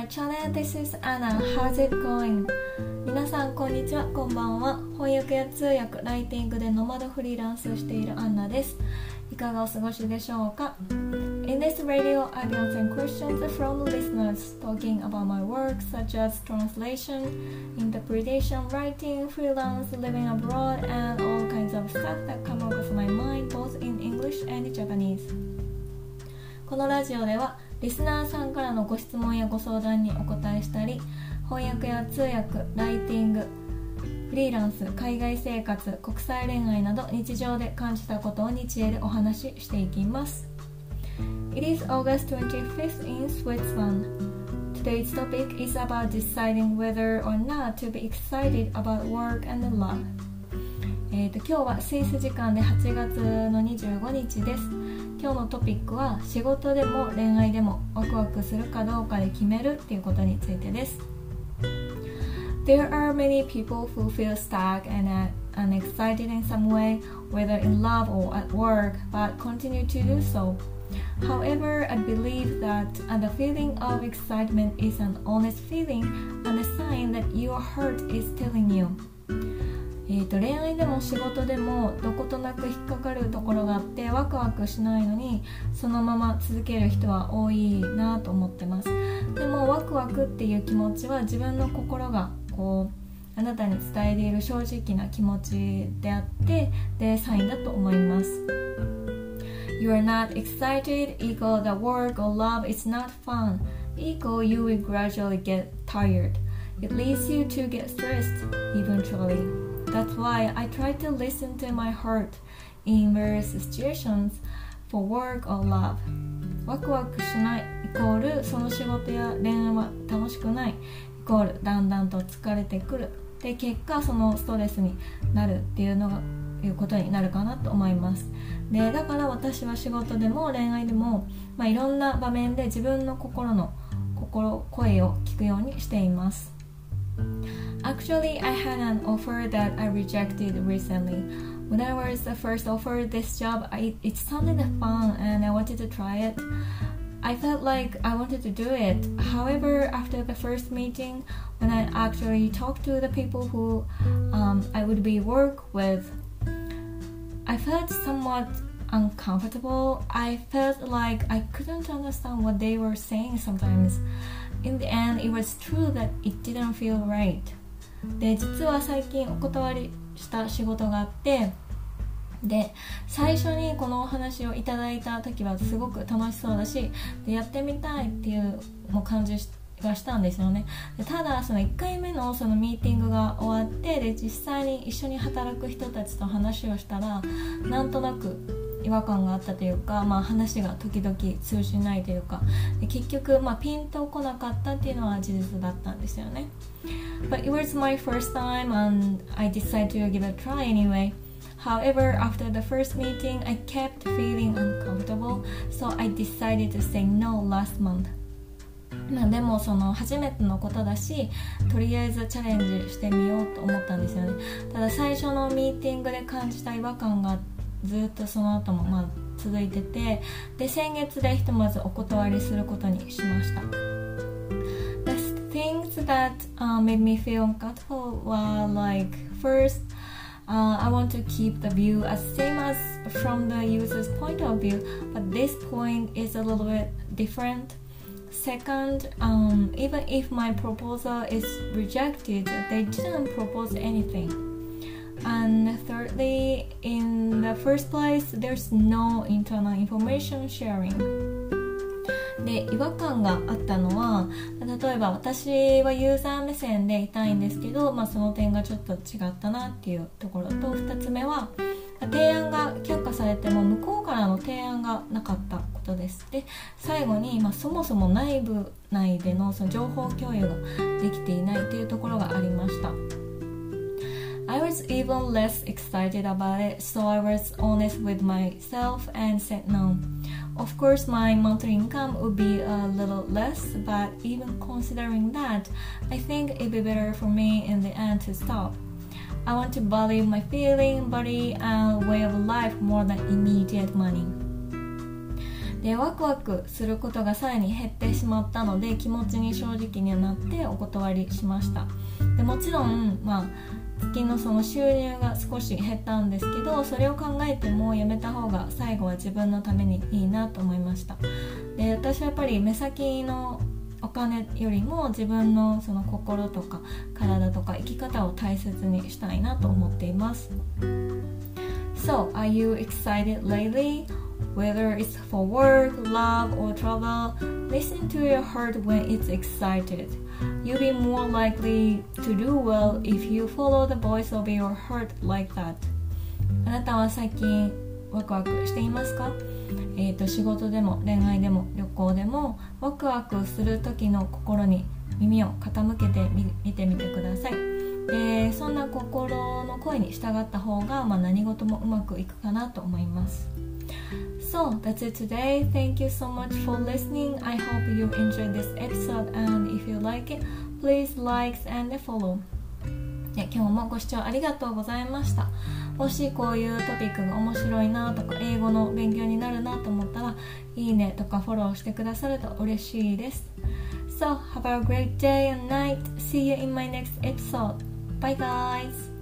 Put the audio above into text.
my channel. This is Anna. How's it going? 皆さんこんにちは、こんばんは。翻訳や通訳、ライティングでノマドフリーランスしているアンナです。いかがお過ごしでしょうか In this radio, I'll be answering questions from listeners talking about my work such as translation, interpretation, writing, freelance, living abroad, and all kinds of stuff that come across my mind both in English and Japanese. このラジオではリスナーさんからのご質問やご相談にお答えしたり翻訳や通訳ライティングフリーランス海外生活国際恋愛など日常で感じたことを日英でお話ししていきます It is August 25th in Switzerland Today's topic is about deciding whether or not to be excited about work and love えーと今日はスイス時間で8月の25日です今日のトピックは仕事でも恋愛でもワクワクするかどうかで決めるっていうことについてです There are many people who feel stuck and unexcited in some way, whether in love or at work, but continue to do so. However, I believe that the feeling of excitement is an honest feeling and a sign that your heart is telling you. えー、と恋愛でも仕事でもどことなく引っかかるところがあってワクワクしないのにそのまま続ける人は多いなと思ってます。でもワクワクっていう気持ちは自分の心がこうあなたに伝えている正直な気持ちであってでサインだと思います。You are not excited equal the work or love is not fun. Equal you will gradually get tired. It leads you to get stressed eventually. That's why I try to listen to my heart in various situations for work or love. ワクワクしないイコールその仕事や恋愛は楽しくないイコールだんだんと疲れてくる。で結果そのストレスになるっていうのがいうことになるかなと思います。でだから私は仕事でも恋愛でも、まあ、いろんな場面で自分の心の心声を聞くようにしています。Actually, I had an offer that I rejected recently. When I was the first offered this job, I, it sounded fun and I wanted to try it. I felt like I wanted to do it. However, after the first meeting, when I actually talked to the people who um, I would be work with, I felt somewhat uncomfortable. I felt like I couldn't understand what they were saying sometimes. In the end, it was true that it didn't feel right. で実は最近お断りした仕事があってで最初にこのお話をいただいた時はすごく楽しそうだしでやってみたいっていうもう感じがしたんですよね。でただその1回目のそのミーティングが終わってで実際に一緒に働く人たちと話をしたらなんとなく違和感があったというか、まあ、話が時々通じないというか結局、まあ、ピンとこなかったっていうのは事実だったんですよね But it was my first time and I decided to give it a try anyway However, after the first meeting, I kept feeling uncomfortable, so I decided to say no last month. まあでもその初めてのことだしとりあえずチャレンジしてみようと思ったんですよねただ最初のミーティングで感じた違和感があっずっとその後もまあ続いててで先月でひとまずお断りすることにしました The things that、uh, made me feel uncomfortable were like first Uh, I want to keep the view as same as from the user's point of view, but this point is a little bit different. Second, um, even if my proposal is rejected, they didn't propose anything. And thirdly, in the first place, there's no internal information sharing. で違和感があったのは例えば私はユーザー目線でいたいんですけど、まあ、その点がちょっと違ったなっていうところと2つ目は提案が却下されても向こうからの提案がなかったことですで最後に、まあ、そもそも内部内でのその情報共有ができていないというところがありました was even less excited about it, so I was honest with myself and said no. Of course, my monthly income would be a little less, but even considering that, I think it'd be better for me in the end to stop. I want to value my feeling, body, and way of life more than immediate money. でワクワクすることがさらに減ってしまったので気持ちに正直になってお断りしましたでもちろんまあ 月のその収入が少し減ったんですけどそれを考えてもやめた方が最後は自分のためにいいなと思いましたで私はやっぱり目先のお金よりも自分のその心とか体とか生き方を大切にしたいなと思っています So, are you excited lately? Whether it's for work, love, or travel, listen to your heart when it's excited. You'll be more likely to do well if you follow the voice of your heart like that. あなたは最近ワクワクしていますかえーと、仕事でも恋愛でも旅行でもワクワクする時の心に耳を傾けてみてみてくださいでそんな心の声に従った方が、まあ、何事もうまくいくかなと思います So that's it today. Thank you so much for listening. I hope you enjoyed this episode and you like it, please like and follow. 今日もご視聴ありがとうございました。もしこういうトピックが面白いなとか英語の勉強になるなと思ったらいいねとかフォローしてくださると嬉しいです。So have a great day and night. See you in my next episode. Bye guys!